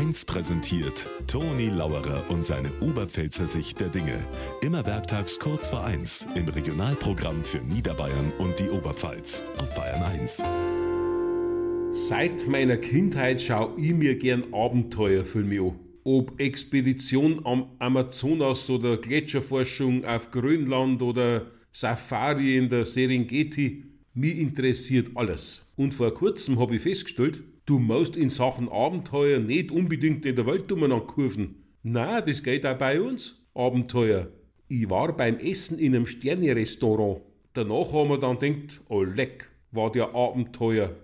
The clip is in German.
1 präsentiert Toni Lauerer und seine Oberpfälzer Sicht der Dinge. Immer werktags kurz vor 1 im Regionalprogramm für Niederbayern und die Oberpfalz auf Bayern 1. Seit meiner Kindheit schaue ich mir gern Abenteuerfilme an. Ob Expedition am Amazonas oder Gletscherforschung auf Grönland oder Safari in der Serengeti, mir interessiert alles. Und vor kurzem habe ich festgestellt, du musst in Sachen Abenteuer nicht unbedingt in der Welt umeinander kurven. Na, das geht auch bei uns. Abenteuer. Ich war beim Essen in einem Sterne-Restaurant. Danach haben wir dann gedacht, oh leck, war der Abenteuer.